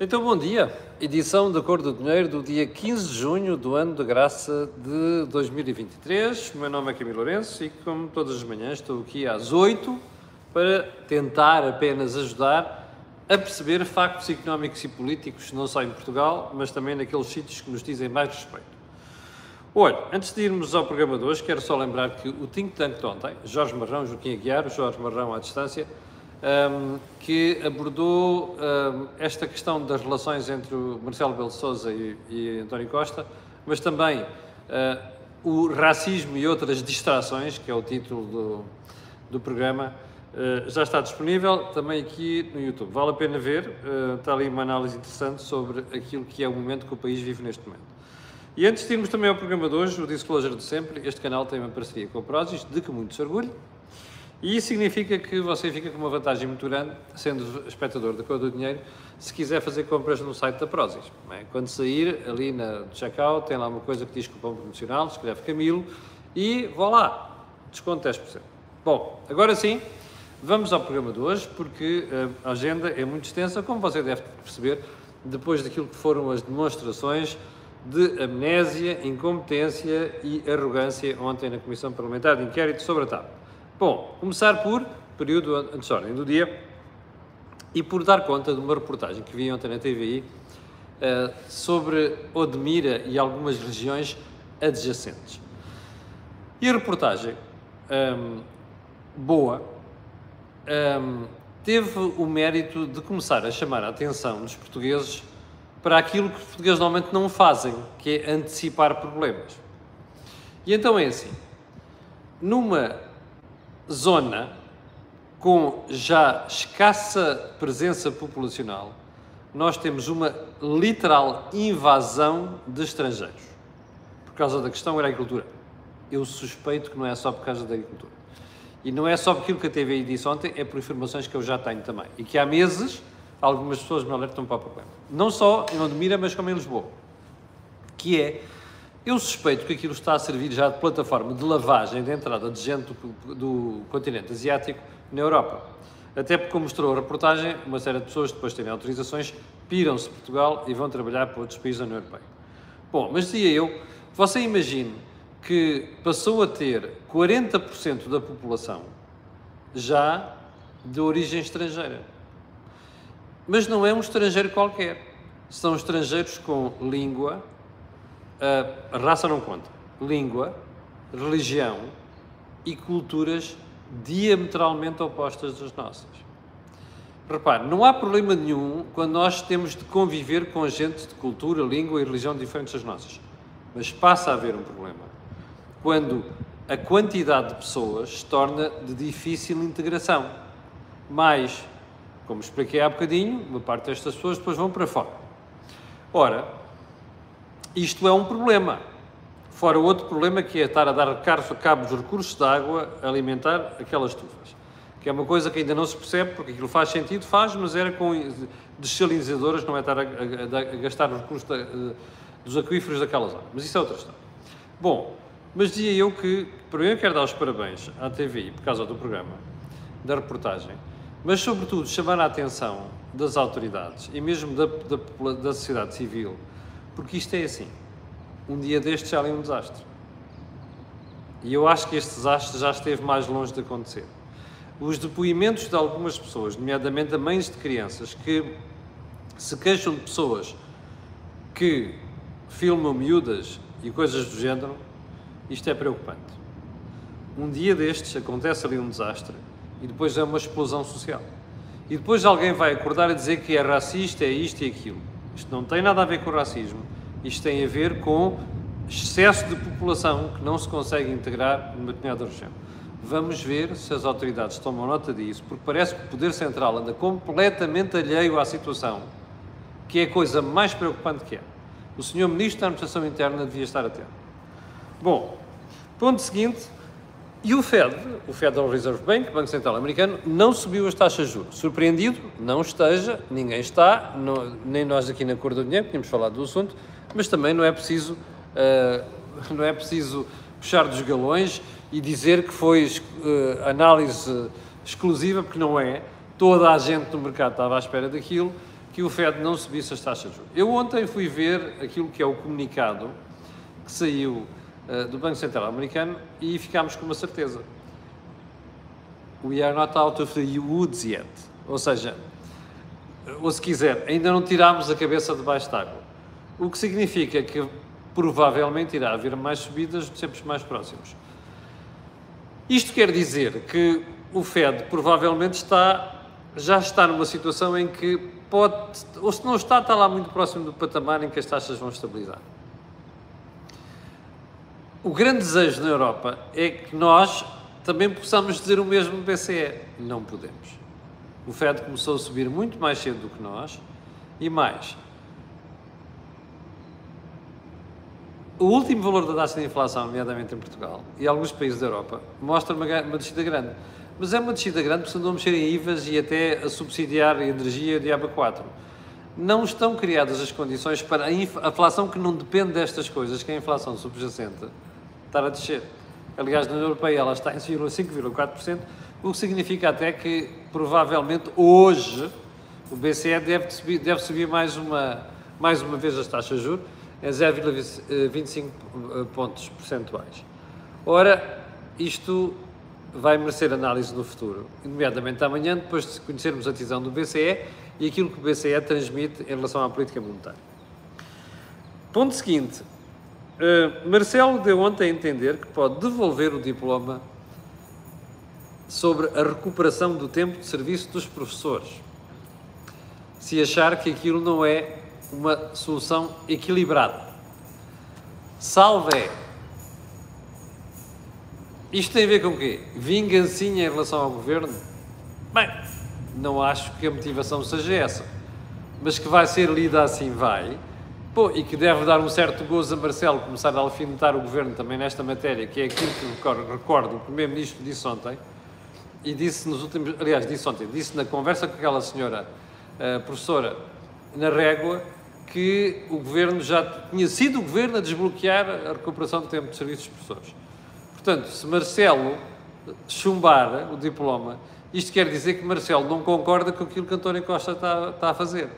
Então, bom dia. Edição da Cor do Dinheiro do dia 15 de junho do ano de graça de 2023. O meu nome é Camilo Lourenço e, como todas as manhãs, estou aqui às 8 para tentar apenas ajudar a perceber factos económicos e políticos, não só em Portugal, mas também naqueles sítios que nos dizem mais respeito. Olha, antes de irmos ao programa de hoje, quero só lembrar que o think tank de ontem, Jorge Marrão, Joaquim Aguiar, Jorge Marrão à distância, um, que abordou um, esta questão das relações entre o Marcelo Belo Souza e, e António Costa, mas também uh, o racismo e outras distrações, que é o título do, do programa, uh, já está disponível também aqui no YouTube. Vale a pena ver, uh, está ali uma análise interessante sobre aquilo que é o momento que o país vive neste momento. E antes de irmos também ao programa de hoje, o Disclosure de sempre, este canal tem uma parceria com a Prozis, de que muito se orgulho, e isso significa que você fica com uma vantagem muito grande, sendo espectador da Cor do Dinheiro, se quiser fazer compras no site da Prozis. É? Quando sair, ali na checkout, tem lá uma coisa que diz cupom promocional, escreve Camilo, e vá lá, desconto 10%. Bom, agora sim, vamos ao programa de hoje, porque eh, a agenda é muito extensa, como você deve perceber, depois daquilo que foram as demonstrações de amnésia, incompetência e arrogância ontem na Comissão Parlamentar de Inquérito sobre a TAP. Bom, começar por período antes ordem do dia e por dar conta de uma reportagem que vi ontem na TVI uh, eh, sobre Odmira e algumas regiões adjacentes. E a reportagem, um, ehm, boa, um, ehm, teve o mérito de começar a chamar a atenção dos portugueses para aquilo que os portugueses normalmente não fazem, que é antecipar problemas. E então é assim, numa zona com já escassa presença populacional, nós temos uma literal invasão de estrangeiros por causa da questão da agricultura. Eu suspeito que não é só por causa da agricultura. E não é só aquilo que a TVI disse ontem, é por informações que eu já tenho também. E que há meses algumas pessoas me alertam para o problema. Não só em Ondemira, mas como em Lisboa. Que é eu suspeito que aquilo está a servir já de plataforma de lavagem de entrada de gente do, do continente asiático na Europa. Até porque, como mostrou a reportagem, uma série de pessoas, depois de terem autorizações, piram-se de Portugal e vão trabalhar para outros países da União Europeia. Bom, mas dizia eu, você imagine que passou a ter 40% da população já de origem estrangeira. Mas não é um estrangeiro qualquer. São estrangeiros com língua, a raça não conta. Língua, religião e culturas diametralmente opostas das nossas. Repare, não há problema nenhum quando nós temos de conviver com gente de cultura, língua e religião diferentes das nossas. Mas passa a haver um problema quando a quantidade de pessoas se torna de difícil integração. Mas, como expliquei há bocadinho, uma parte destas pessoas depois vão para fora. Ora, isto é um problema. Fora outro problema que é estar a dar cabo dos recursos de água a alimentar aquelas estufas. Que é uma coisa que ainda não se percebe, porque aquilo faz sentido, faz, mas era com desalinizadoras, não é estar a, a, a gastar os recursos da, dos aquíferos daquela zona. Mas isso é outra história. Bom, mas dizia eu que, primeiro quero dar os parabéns à TVI por causa do programa, da reportagem, mas sobretudo chamar a atenção das autoridades e mesmo da, da, da sociedade civil porque isto é assim. Um dia destes já é um desastre. E eu acho que este desastre já esteve mais longe de acontecer. Os depoimentos de algumas pessoas, nomeadamente a mães de crianças, que se queixam de pessoas que filmam miúdas e coisas do género, isto é preocupante. Um dia destes acontece ali um desastre e depois é uma explosão social. E depois alguém vai acordar a dizer que é racista, é isto e aquilo. Isto não tem nada a ver com racismo. Isto tem a ver com excesso de população que não se consegue integrar numa determinada região. Vamos ver se as autoridades tomam nota disso, porque parece que o Poder Central anda completamente alheio à situação, que é a coisa mais preocupante que é. O Sr. Ministro da Administração Interna devia estar atento. Bom, ponto seguinte, e o Fed, o Federal Reserve Bank, Banco Central Americano, não subiu as taxas de juros. Surpreendido? Não esteja, ninguém está, não, nem nós aqui na Cor do Dinheiro, tínhamos falado do assunto, mas também não é preciso, uh, não é preciso puxar dos galões e dizer que foi uh, análise exclusiva, porque não é. Toda a gente no mercado estava à espera daquilo. que o Fed não subisse as taxas de juros. Eu ontem fui ver aquilo que é o comunicado que saiu do Banco Central Americano e ficámos com uma certeza. We are not out of the woods yet. Ou seja, ou se quiser, ainda não tirámos a cabeça debaixo d'água. O que significa que provavelmente irá haver mais subidas de tempos mais próximos. Isto quer dizer que o Fed provavelmente está, já está numa situação em que pode, ou se não está, está lá muito próximo do patamar em que as taxas vão estabilizar. O grande desejo na Europa é que nós também possamos dizer o mesmo do BCE. Não podemos. O Fed começou a subir muito mais cedo do que nós e mais. O último valor da taxa de inflação, nomeadamente em Portugal e alguns países da Europa, mostra uma, uma descida grande. Mas é uma descida grande porque a mexer em IVAs e até a subsidiar a energia de ABA 4. Não estão criadas as condições para a inflação que não depende destas coisas, que é a inflação subjacente, estar a descer. Aliás, na União Europeia ela está em 5,4%, o que significa até que provavelmente hoje o BCE deve subir, deve subir mais, uma, mais uma vez as taxas de juros em 0,25 pontos percentuais. Ora, isto vai merecer análise no futuro, nomeadamente amanhã, depois de conhecermos a decisão do BCE e aquilo que o BCE transmite em relação à política monetária. Ponto seguinte. Uh, Marcelo deu ontem a entender que pode devolver o diploma sobre a recuperação do tempo de serviço dos professores, se achar que aquilo não é uma solução equilibrada. Salve! Isto tem a ver com o quê? Vingancinha em relação ao governo? Bem, não acho que a motivação seja essa. Mas que vai ser lida assim, vai. E que deve dar um certo gozo a Marcelo começar a alfinetar o governo também nesta matéria, que é aquilo que recordo, o Primeiro-Ministro disse ontem, e disse nos últimos, aliás, disse ontem, disse na conversa com aquela senhora uh, professora na régua, que o governo já tinha sido o governo a desbloquear a recuperação do tempo de serviços dos professores. Portanto, se Marcelo chumbar o diploma, isto quer dizer que Marcelo não concorda com aquilo que António Costa está, está a fazer.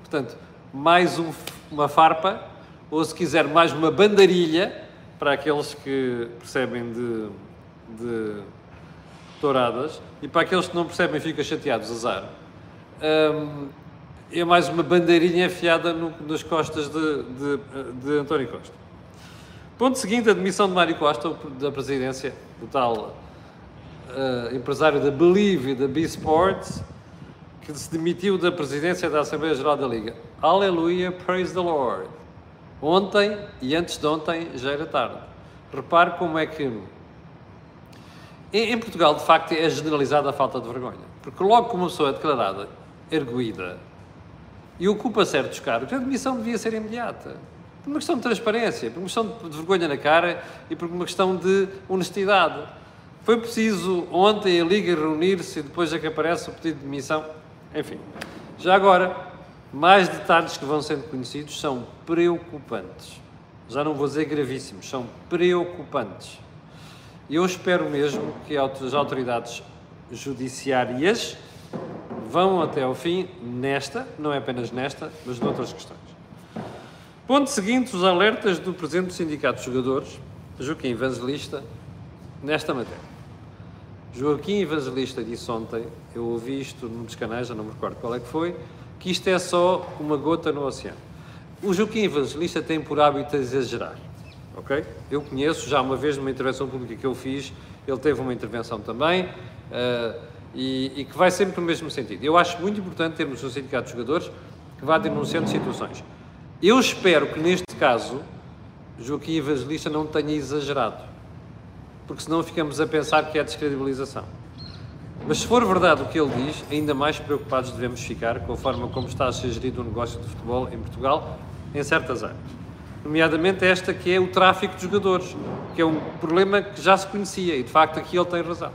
Portanto, mais um, uma farpa, ou se quiser, mais uma bandarilha para aqueles que percebem de, de touradas e para aqueles que não percebem ficam chateados, azar. Um, é mais uma bandeirinha afiada no, nas costas de, de, de, António Costa. Ponto seguinte, a demissão de Mário Costa da presidência, o tal uh, empresário da Believe e da B-Sports, que se demitiu da presidência da Assembleia Geral da Liga. Aleluia, praise the Lord. Ontem e antes de ontem já era tarde. Repare como é que em, Portugal, de facto, é generalizada a falta de vergonha. Porque logo que uma pessoa é declarada erguida e ocupa certos cargos, a demissão devia ser imediata. Por uma questão de transparência, por uma questão de vergonha na cara e por uma questão de honestidade. Foi preciso ontem a Liga reunir-se e depois é que aparece o pedido de demissão. Enfim, já agora, mais detalhes que vão sendo conhecidos são preocupantes. Já não vou dizer gravíssimos, são preocupantes. Eu espero mesmo que as autoridades judiciárias vão até ao fim nesta, não é apenas nesta, mas noutras questões. Ponto seguinte, os alertas do Presidente do Sindicato de Jogadores, Joaquim Evangelista, nesta matéria. Joaquim Evangelista disse ontem, eu ouvi isto num dos canais, já não me recordo qual é que foi, que isto é só uma gota no oceano. O Joaquim Evangelista tem por hábito exagerar ok? Eu conheço, já uma vez numa intervenção pública que eu fiz, ele teve uma intervenção também uh, e, e, que vai sempre no mesmo sentido. Eu acho muito importante termos um sindicato de jogadores que vá denunciando situações. Eu espero que neste caso Joaquim Evangelista não tenha exagerado, porque senão ficamos a pensar que é descredibilização. Mas se for verdade o que ele diz, ainda mais preocupados devemos ficar com a forma como está a ser gerido o negócio de futebol em Portugal em certas áreas nomeadamente esta que é o tráfico de jogadores, que é um problema que já se conhecia e de facto aqui ele tem razão.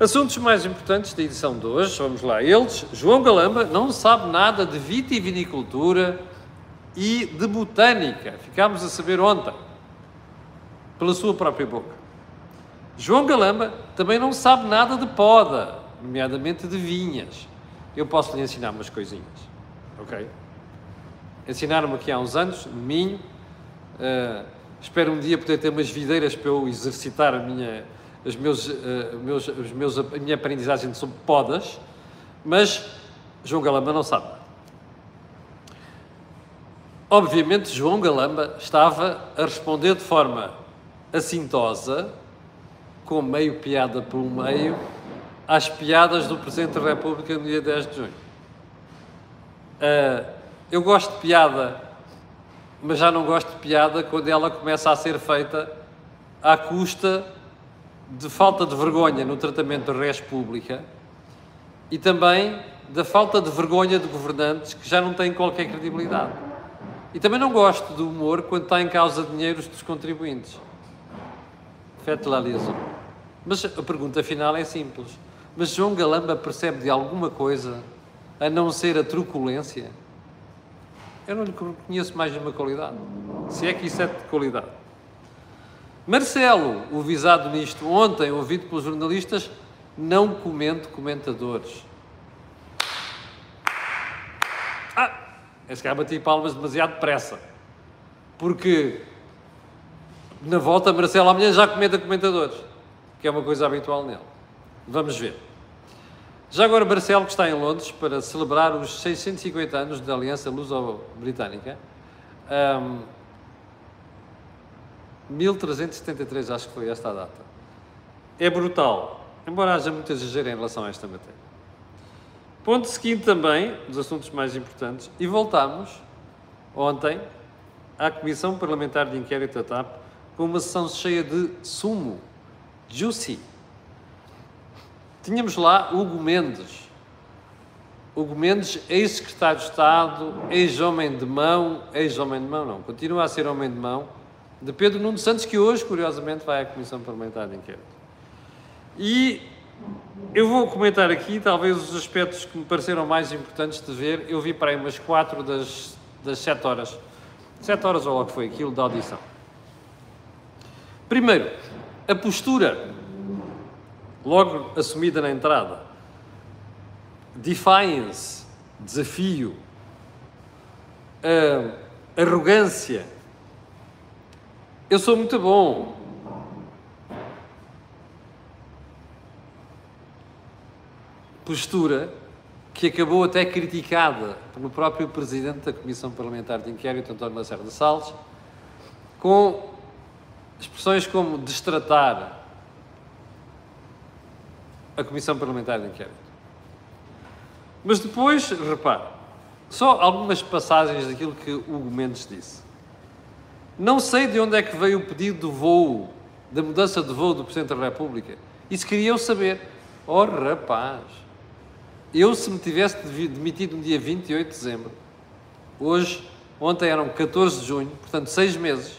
Assuntos mais importantes da edição de hoje, vamos lá, eles, João Galamba não sabe nada de vitivinicultura e de botânica, ficámos a saber ontem, pela sua própria boca. João Galamba também não sabe nada de poda, nomeadamente de vinhas. eu posso lhe ensinar umas coisinhas, ok? Ensinaram-me aqui há uns anos, no Minho, uh, espero um dia poder ter umas videiras para eu exercitar a minha, os meus, uh, meus, os meus, a minha aprendizagem sobre podas, mas João Galamba não sabe. Obviamente, João Galamba estava a responder de forma assintosa, com meio piada por meio, às piadas do Presidente da República no dia 10 de junho. Uh, eu gosto de piada, mas já não gosto de piada quando ela começa a ser feita à custa de falta de vergonha no tratamento da res pública e também da falta de vergonha de governantes que já não têm qualquer credibilidade. E também não gosto do humor quando está em causa dinheiros dos contribuintes. Fete la liaison. Mas a pergunta final é simples. Mas João Galamba percebe de alguma coisa a não ser a truculência? Eu não lhe conheço mais nenhuma qualidade. Se é que isso é de qualidade. Marcelo, o visado nisto, ontem, ouvido pelos jornalistas, não comente comentadores. Ah, esse cara bati palmas demasiado depressa. Porque na volta, Marcelo amanhã já comenta comentadores, que é uma coisa habitual nele. Vamos ver. Já agora, Marcelo, que está em Londres para celebrar os 650 anos da Aliança Luso-Britânica, um, 1373, acho que foi esta a data. É brutal, embora haja muito exagero em relação a esta matéria. Ponto seguinte também, dos assuntos mais importantes, e voltamos ontem à Comissão Parlamentar de Inquérito da TAP com uma sessão cheia de sumo, juicy, Tínhamos lá Hugo Mendes. Hugo Mendes, ex-secretário de Estado, ex-homem de mão, ex-homem de mão não, continua a ser homem de mão, de Pedro Nuno Santos, que hoje, curiosamente, vai à Comissão Parlamentar de Inquérito. E eu vou comentar aqui, talvez, os aspectos que me pareceram mais importantes de ver. Eu vi para aí umas quatro das, das sete horas. Sete horas ou logo foi aquilo da audição. Primeiro, a postura logo assumida na entrada. Defiance, desafio, arrogância. Eu sou muito bom. Postura que acabou até criticada pelo próprio Presidente da Comissão Parlamentar de Inquérito, António Lacerda Salles, com expressões como destratar, a Comissão Parlamentar de Inquérito. Mas depois, repare, só algumas passagens daquilo que Hugo Mendes disse. Não sei de onde é que veio o pedido do voo, da mudança de voo do Presidente da República. Isso queria eu saber. Oh, rapaz! Eu, se me tivesse demitido no dia 28 de dezembro, hoje, ontem eram 14 de junho, portanto, seis meses,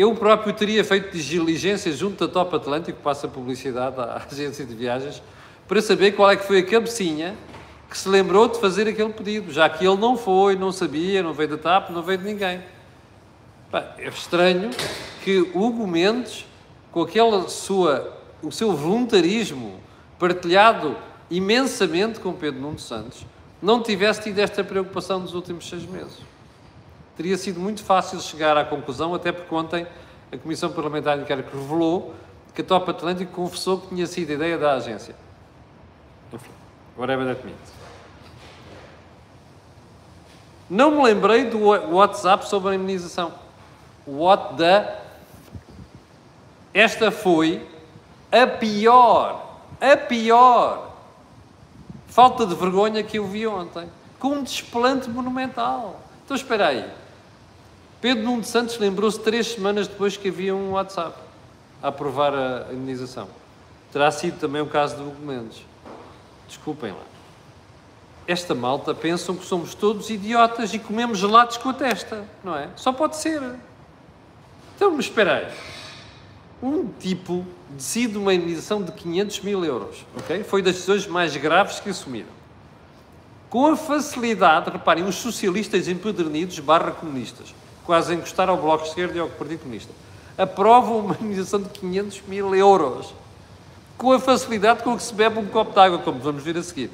eu próprio teria feito diligência junto da Top Atlântico, passa publicidade à agência de viagens, para saber qual é que foi a cabecinha que se lembrou de fazer aquele pedido, já que ele não foi, não sabia, não veio da TAP, não veio de ninguém. é estranho que Hugo Mendes, com aquela sua, o seu voluntarismo partilhado imensamente com Pedro Nuno Santos, não tivesse tido esta preocupação nos últimos seis meses teria sido muito fácil chegar à conclusão, até porque ontem a Comissão Parlamentar de Inquérito revelou que a Top Atlântico confessou que tinha sido a ideia da agência. Enfim, whatever that means. Não me lembrei do WhatsApp sobre a imunização. What the... Esta foi a pior, a pior falta de vergonha que eu vi ontem. Com um desplante monumental. Então espera aí. Pedro Nuno Santos lembrou-se três semanas depois que havia um WhatsApp a aprovar a indenização. Terá sido também o caso de Mendes. Desculpem lá. Esta malta pensam que somos todos idiotas e comemos gelados com a testa, não é? Só pode ser. Então, mas espera aí. Um tipo decide uma indenização de 500 mil euros, ok? Foi das decisões mais graves que assumiram. Com a facilidade, reparem, os socialistas empedernidos barra comunistas quase a encostar ao Bloco de Esquerda e ao Partido Comunista, aprovam uma indenização de 500 mil euros, com a facilidade com que se bebe um copo de água, como vamos ver a seguir.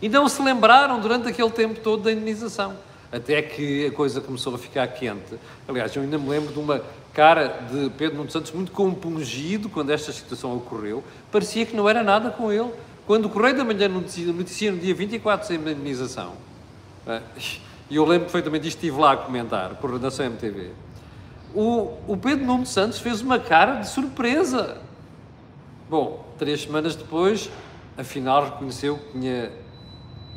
E não se lembraram durante aquele tempo todo da indenização. Até que a coisa começou a ficar quente. Aliás, eu ainda me lembro de uma cara de Pedro Nuno Santos muito compungido quando esta situação ocorreu. Parecia que não era nada com ele. Quando o Correio da Manhã noticia, noticia no dia 24 sem indenização, eh, e eu lembro perfeitamente isto, estive lá a comentar, por da CMTV, o, o Pedro Nuno Santos fez uma cara de surpresa. Bom, três semanas depois, afinal reconheceu que tinha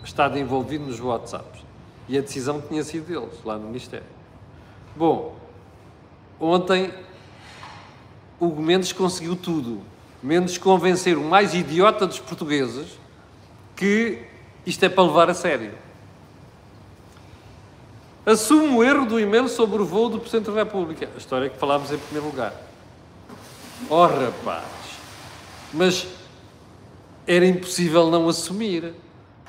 estado envolvido nos WhatsApps. E a decisão tinha sido deles, lá no Ministério. Bom, ontem o Mendes conseguiu tudo, menos convencer o mais idiota dos portugueses que isto é para levar a sério. Assume o erro do e-mail sobre o voo do Presidente da República. A história que falámos em primeiro lugar. Oh, rapaz! Mas era impossível não assumir.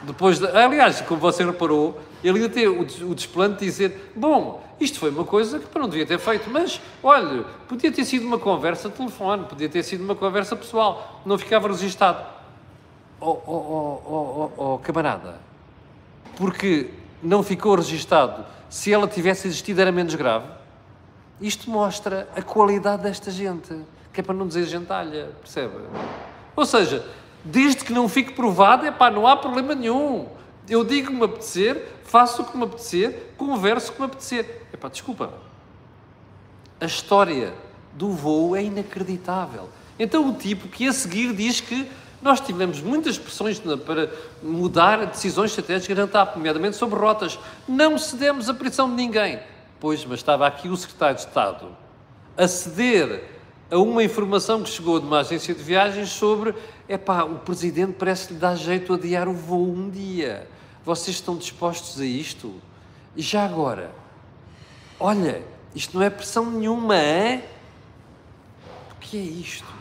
Depois de, aliás, como você reparou, ele ia ter o, o desplante de dizer: Bom, isto foi uma coisa que não devia ter feito, mas olha, podia ter sido uma conversa de telefone, podia ter sido uma conversa pessoal, não ficava registado. Oh, oh, oh, oh, oh, oh camarada, porque não ficou registado, se ela tivesse existido era menos grave. Isto mostra a qualidade desta gente, que é para não dizer gentalha, percebe? Ou seja, Desde que não fique provado, é pá, não há problema nenhum. Eu digo que me apetecer, faço o que me apetecer, converso o que me apetecer. É pá, desculpa. A história do voo é inacreditável. Então o tipo que a seguir diz que nós tivemos muitas pressões para mudar decisões estratégicas na TAP, nomeadamente sobre rotas. Não cedemos a pressão de ninguém. Pois, mas estava aqui o secretário de Estado a ceder a uma informação que chegou de uma agência de viagens sobre é pá, o presidente parece lhe dar jeito a adiar o voo um dia. Vocês estão dispostos a isto? E já agora, olha, isto não é pressão nenhuma, é? O que é isto?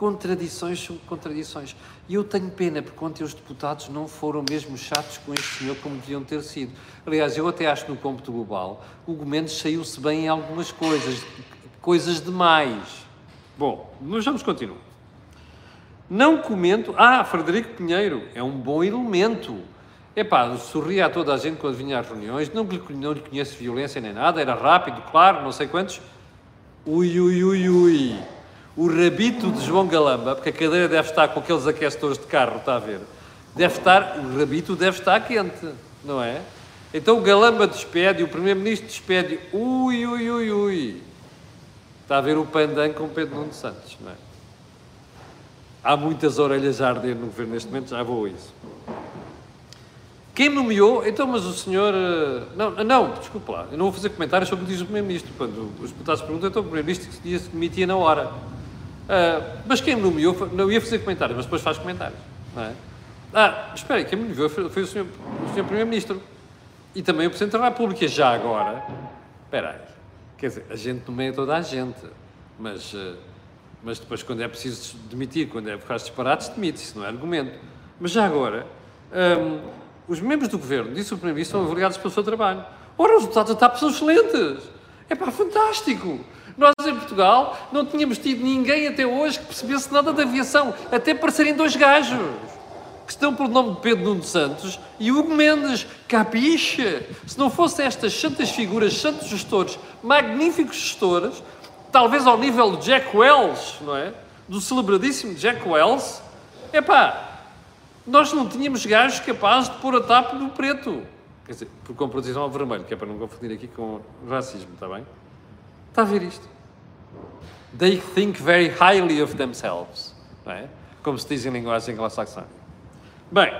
Contradições sobre contradições. E eu tenho pena, porque ontem os deputados não foram mesmo chatos com este senhor como deviam ter sido. Aliás, eu até acho que no cômputo global o Gomes saiu-se bem em algumas coisas, coisas demais. Bom, mas vamos continuar. Não comento. Ah, Frederico Pinheiro é um bom elemento. Epá, sorria a toda a gente quando vinha às reuniões, não lhe, não lhe conheço violência nem nada, era rápido, claro, não sei quantos. Ui, ui, ui, ui. O rabito de João Galamba, porque a cadeira deve estar com aqueles aquecedores de carro, está a ver? Deve estar, o rabito deve estar quente, não é? Então o Galamba despede, o Primeiro-Ministro despede, ui, ui, ui, ui. Está a ver o pandan com Pedro Nuno Santos, não é? Há muitas orelhas a arder no governo neste momento, já vou a isso. Quem nomeou? Então, mas o senhor. Eh, não, não, desculpa lá, eu não vou fazer comentários sobre o que diz o Primeiro-Ministro. Quando os deputados perguntam, então o Primeiro-Ministro se demitia na hora. Uh, mas quem me nomeou, não ia fazer comentários, mas depois faz comentários. É? Ah, espera quem me nomeou foi, foi o senhor Primeiro-Ministro. E também o Presidente da República, já agora. Espera aí. Quer dizer, a gente nomeia toda a gente, mas, eh, mas depois, quando é preciso demitir, quando é por causa de disparates, demite, isso não é argumento. Mas já agora, um, os membros do governo, disse o Primeiro-Ministro, são avaliados pelo seu trabalho. Ora, os resultados da TAP são excelentes. É pá, fantástico. Nós em Portugal não tínhamos tido ninguém até hoje que percebesse nada da aviação, até parecerem dois gajos que estão pelo nome de Pedro Nuno Santos e Hugo Mendes, capiche? Se não fossem estas santas figuras, santos gestores, magníficos gestores, talvez ao nível de Jack Wells, não é? Do celebradíssimo Jack Wells, é nós não tínhamos gajos capazes de pôr a tapa no preto. Quer dizer, por composição ao vermelho, que é para não confundir aqui com racismo, está bem? Está a ver isto? They think very highly of themselves, não é? Como se diz em linguagem anglo-saxónica. Bem,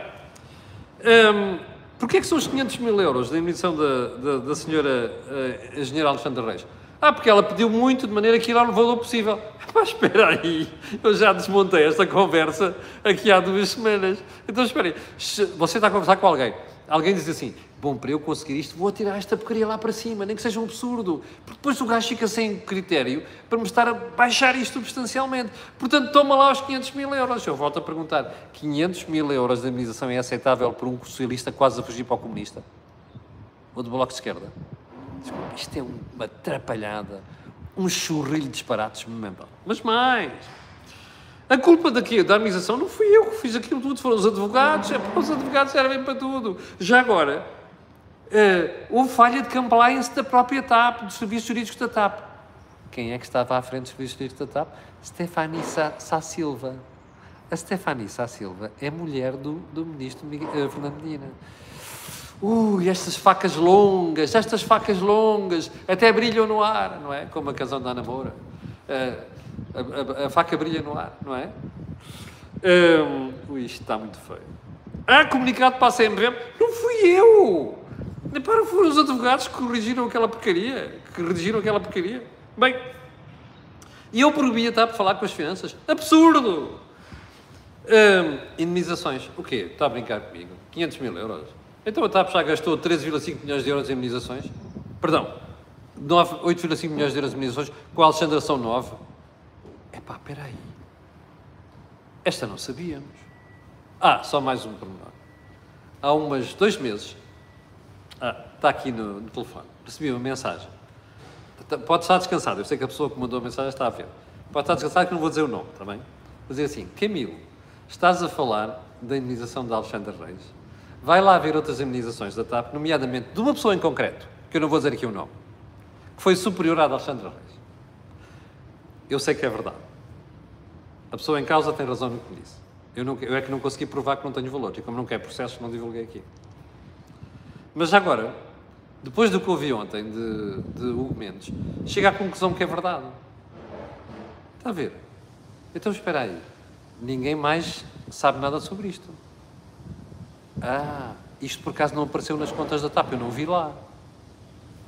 um, porquê é que são os 500 mil euros da emissão da, da, da senhora uh, engenheira Alexandra Reis? Ah, porque ela pediu muito de maneira que ir ao valor possível. Mas espera aí, eu já desmontei esta conversa aqui há duas semanas. Então espera aí, você está a conversar com alguém, alguém diz assim, bom, para eu conseguir isto, vou tirar esta porcaria lá para cima, nem que seja um absurdo. Porque depois o gajo fica sem critério para me estar a baixar isto substancialmente. Portanto, toma lá os 500 mil euros. Eu volto a perguntar, 500 mil euros de indemnização é aceitável para um socialista quase a fugir para o comunista? Ou do Bloco de Esquerda? Desculpa, isto é uma atrapalhada, um churrilho de disparates. Mas mais... A culpa daqui, da harmonização não fui eu que fiz aquilo tudo, foram os advogados, é, os advogados servem para tudo. Já agora, uh, houve falha de compliance da própria TAP, dos serviços jurídicos da TAP. Quem é que estava à frente dos serviços jurídicos da TAP? Stefani Sá, Silva. A Stefani Sá Silva é mulher do, do ministro uh, Fernando Medina. Ui, estas facas longas, estas facas longas, até brilham no ar, não é? Como a casão da Namora. Uh, a, a, a, faca brilha no ar, não é? Um, ui, isto está muito feio. Ah, comunicado para a CMVM? Não fui eu! Para, foram os advogados que corrigiram aquela porcaria, que redigiram aquela porcaria. Bem, e eu proibia estar para falar com as finanças. Absurdo! Um, indenizações. O quê? Está a brincar comigo? 500 mil euros. Então a TAP já gastou 13,5 milhões de euros em indenizações? Perdão, 8,5 milhões de euros em indenizações, com a Alexandra são 9. Epá, espera aí. Esta não sabíamos. Ah, só mais um pormenor. Há umas dois meses, ah, está aqui no, no telefone, recebi uma mensagem. Pode estar descansado, eu sei que a pessoa que mandou a mensagem está a ver. Pode estar descansado que não vou dizer o nome, está bem? Vou dizer assim, Camilo, estás a falar da indenização de Alexandre Reis? Vai lá ver outras indenizações da TAP, nomeadamente de uma pessoa em concreto, que eu não vou dizer aqui o nome, que foi superior à de Alexandre Reis. Eu sei que é verdade. A pessoa em causa tem razão no que disse. Eu, não, eu é que não consegui provar que não tenho valor, e como não quer processo, não divulguei aqui. Mas agora, depois do que ouvi ontem de, de Hugo Mendes, chega à conclusão que é verdade. Está a ver? Então espera aí. Ninguém mais sabe nada sobre isto. Ah, isto por acaso não apareceu nas contas da TAP, eu não vi lá.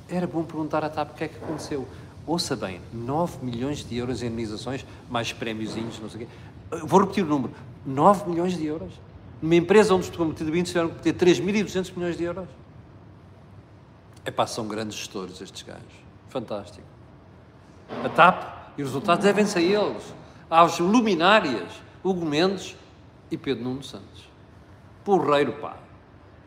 Era bom perguntar à TAP o que é que aconteceu. Ouça bem, 9 milhões de euros em indenizações, mais prémiozinhos, não sei o quê. Vou repetir o número. 9 milhões de euros. Numa empresa onde os comprometidos tiveram que ter 3.200 milhões de euros. É pá, são grandes gestores estes gajos. Fantástico. A TAP e os resultados devem-se a eles. Aos luminárias, Hugo Mendes e Pedro Nuno Santos. Porreiro, pá.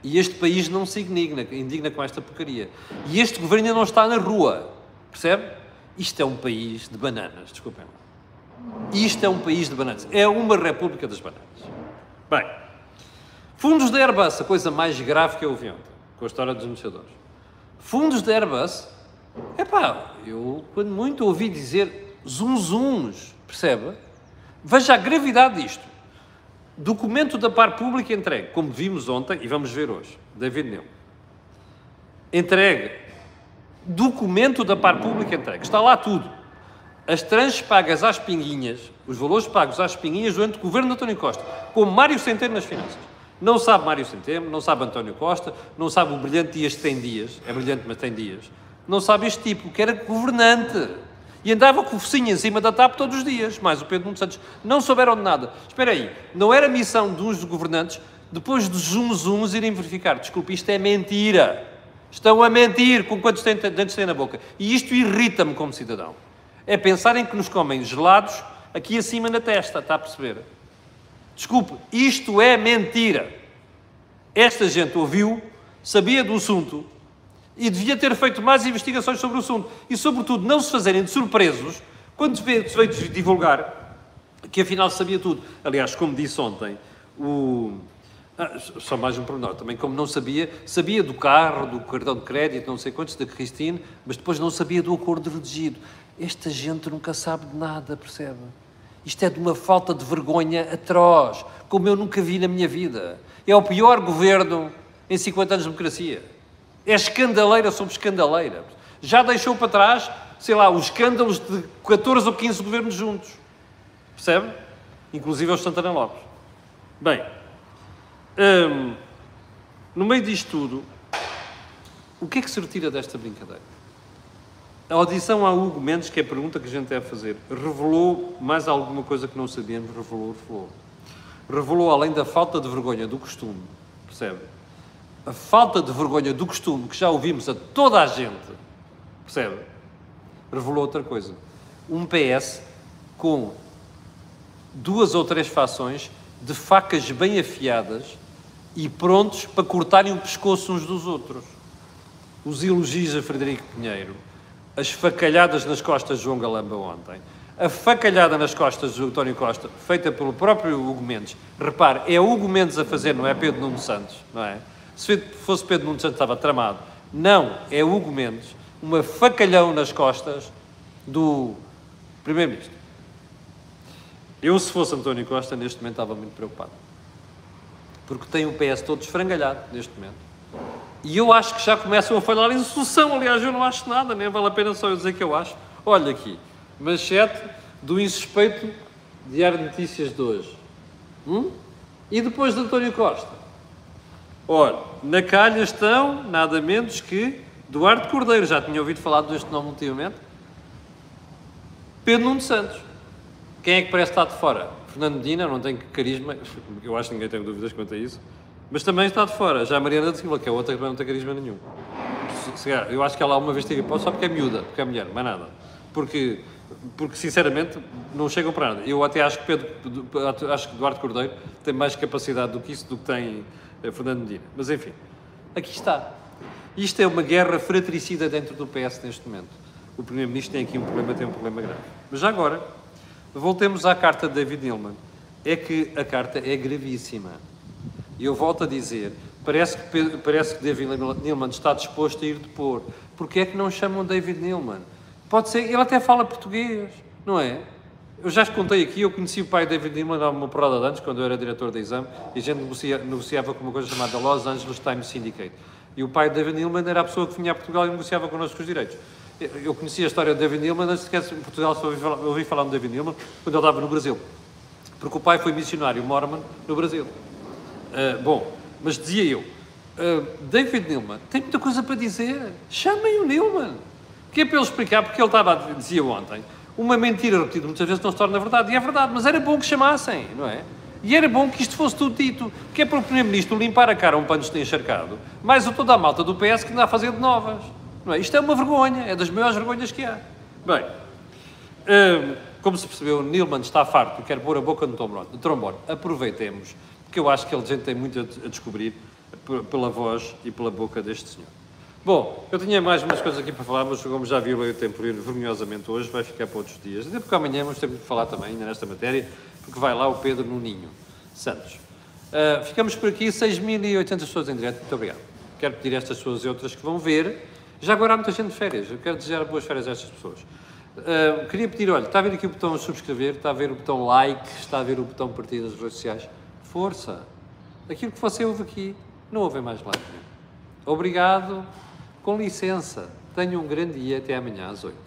E este país não se indigna, indigna com esta porcaria. E este governo ainda não está na rua. Percebe? Isto é um país de bananas, desculpem lá. Isto é um país de bananas. É uma república das bananas. Bem, fundos da Airbus, a coisa mais grave que eu ouvi ontem, com a história dos negociadores. Fundos da Airbus, é pá, eu quando muito ouvi dizer zunzuns, percebe? Veja a gravidade disto. Documento da par pública entregue, como vimos ontem e vamos ver hoje, David Neu. Entregue. Documento da par pública entregue. Está lá tudo. As tranches pagas às pinguinhas, os valores pagos às pinguinhas durante o governo de António Costa, com Mário Centeno nas finanças. Não sabe Mário Centeno, não sabe António Costa, não sabe o brilhante Dias que tem dias, é brilhante, mas tem dias. Não sabe este tipo, que era governante. E andava com o focinho em cima da TAP todos os dias, mais o Pedro Nuno Santos. Não souberam de nada. Espera aí, não era missão de uns governantes, depois de zoom zooms, irem verificar. Desculpe, isto é mentira. Estão a mentir com quantos dentes têm na boca. E isto irrita-me como cidadão. É pensarem que nos comem gelados aqui acima na testa, está a perceber? Desculpe, isto é mentira. Esta gente ouviu, sabia do assunto, e devia ter feito mais investigações sobre o assunto. E, sobretudo, não se fazerem de surpresos quando se veio divulgar que afinal sabia tudo. Aliás, como disse ontem, o... Ah, só mais um pormenor, também como não sabia, sabia do carro, do cartão de crédito, não sei quantos, da Cristine, mas depois não sabia do acordo redigido. Esta gente nunca sabe de nada, percebe? Isto é de uma falta de vergonha atroz, como eu nunca vi na minha vida. É o pior governo em 50 anos de democracia. É escandaleira sobre escandaleira. Já deixou para trás, sei lá, os escândalos de 14 ou 15 governos juntos. Percebe? Inclusive os Santana Lopes. Bem, hum, no meio disto tudo, o que é que se retira desta brincadeira? A audição a Hugo Mendes, que é a pergunta que a gente deve fazer, revelou mais alguma coisa que não sabíamos? Revelou, revelou. Revelou, além da falta de vergonha do costume, percebe? a falta de vergonha do costume que já ouvimos a toda a gente, percebe? Revelou outra coisa. Um PS com duas ou três fações de facas bem afiadas e prontos para cortarem o pescoço uns dos outros. Os elogios a Frederico Pinheiro, as facalhadas nas costas de João Galamba ontem, A facalhada nas costas do António Costa, feita pelo próprio Hugo Mendes. Repare, é Hugo Mendes a fazer, não é Pedro Nuno Santos, não é? Se fosse Pedro Nuno Santos estava tramado. Não, é Hugo Mendes. Uma facalhão nas costas do Primeiro-Ministro. Eu, se fosse António Costa, neste momento estava muito preocupado. Porque tem o PS todo esfrangalhado neste momento. E eu acho que já começam a falar em sucessão. Aliás, eu não acho nada, nem vale a pena só eu dizer que eu acho. Olha aqui, manchete do insuspeito Diário de Notícias de hoje. Hum? E depois de António Costa? Ora, na calha estão nada menos que Duarte Cordeiro. Já tinha ouvido falar deste nome ultimamente? Pedro Nuno Santos. Quem é que parece estar de fora? Fernando Medina, não tem carisma, eu acho que ninguém tem dúvidas quanto a isso, mas também está de fora. Já a Mariana de Silva, que é outra que não tem carisma nenhum. Eu acho que ela uma vez teve só porque é miúda, porque é mulher, mais nada. Porque, porque sinceramente, não chegam para nada. Eu até acho que, Pedro, acho que Eduardo Cordeiro tem mais capacidade do que isso, do que tem eh, Fernando Medina. Mas enfim, aqui está. Isto é uma guerra fratricida dentro do PS neste momento o Primeiro-Ministro tem aqui um problema, tem um problema grave. Mas já agora, voltemos à carta de David Neilman. É que a carta é gravíssima. E eu volto a dizer, parece que, parece que David Neilman está disposto a ir depor. Porquê é que não chamam David Neilman? Pode ser, ele até fala português, não é? Eu já contei aqui, eu conheci o pai de David Neilman há uma porrada de anos, quando eu era diretor da exame, e a gente negocia, negociava com uma coisa chamada Los Angeles Times Syndicate. E o pai de David Neilman era a pessoa que vinha a Portugal e negociava connosco os direitos. Eu conhecia a história de David Neilman antes em Portugal só ouvi falar, ouvi falar de David Neilman quando ele estava no Brasil. Porque o pai foi missionário mormon no Brasil. Uh, bom, mas dizia eu, uh, David Neilman tem muita coisa para dizer. Chamem o Neilman. Que é para ele explicar, porque ele estava, dizia ontem, uma mentira repetida muitas vezes não se torna verdade. E é verdade, mas era bom que chamassem, não é? E era bom que isto fosse tudo dito, que é para o Primeiro-Ministro limpar a cara a um pano de encharcado, mais o toda a malta do PS que anda a fazer de novas. Não é? Isto é uma vergonha, é das maiores vergonhas que há. Bem, hum, como se percebeu, Nilman está farto, quer pôr a boca no trombone. Aproveitemos, porque eu acho que ele gente tem muito a descobrir pela voz e pela boca deste senhor. Bom, eu tinha mais umas coisas aqui para falar, mas como já viu o tempo vergonhosamente hoje, vai ficar para outros dias. Até porque amanhã vamos ter que falar também ainda nesta matéria, porque vai lá o Pedro no Ninho Santos. Uh, ficamos por aqui, 6.800 pessoas em direto. Muito obrigado. Quero pedir a estas pessoas e outras que vão ver já agora há muita gente de férias, eu quero desejar boas férias a estas pessoas. Uh, queria pedir, olha, está a ver aqui o botão subscrever, está a ver o botão like, está a ver o botão partilha nas redes sociais. Força! Aquilo que você ouve aqui, não ouve mais lá. Obrigado, com licença. Tenha um grande dia, até amanhã às 8.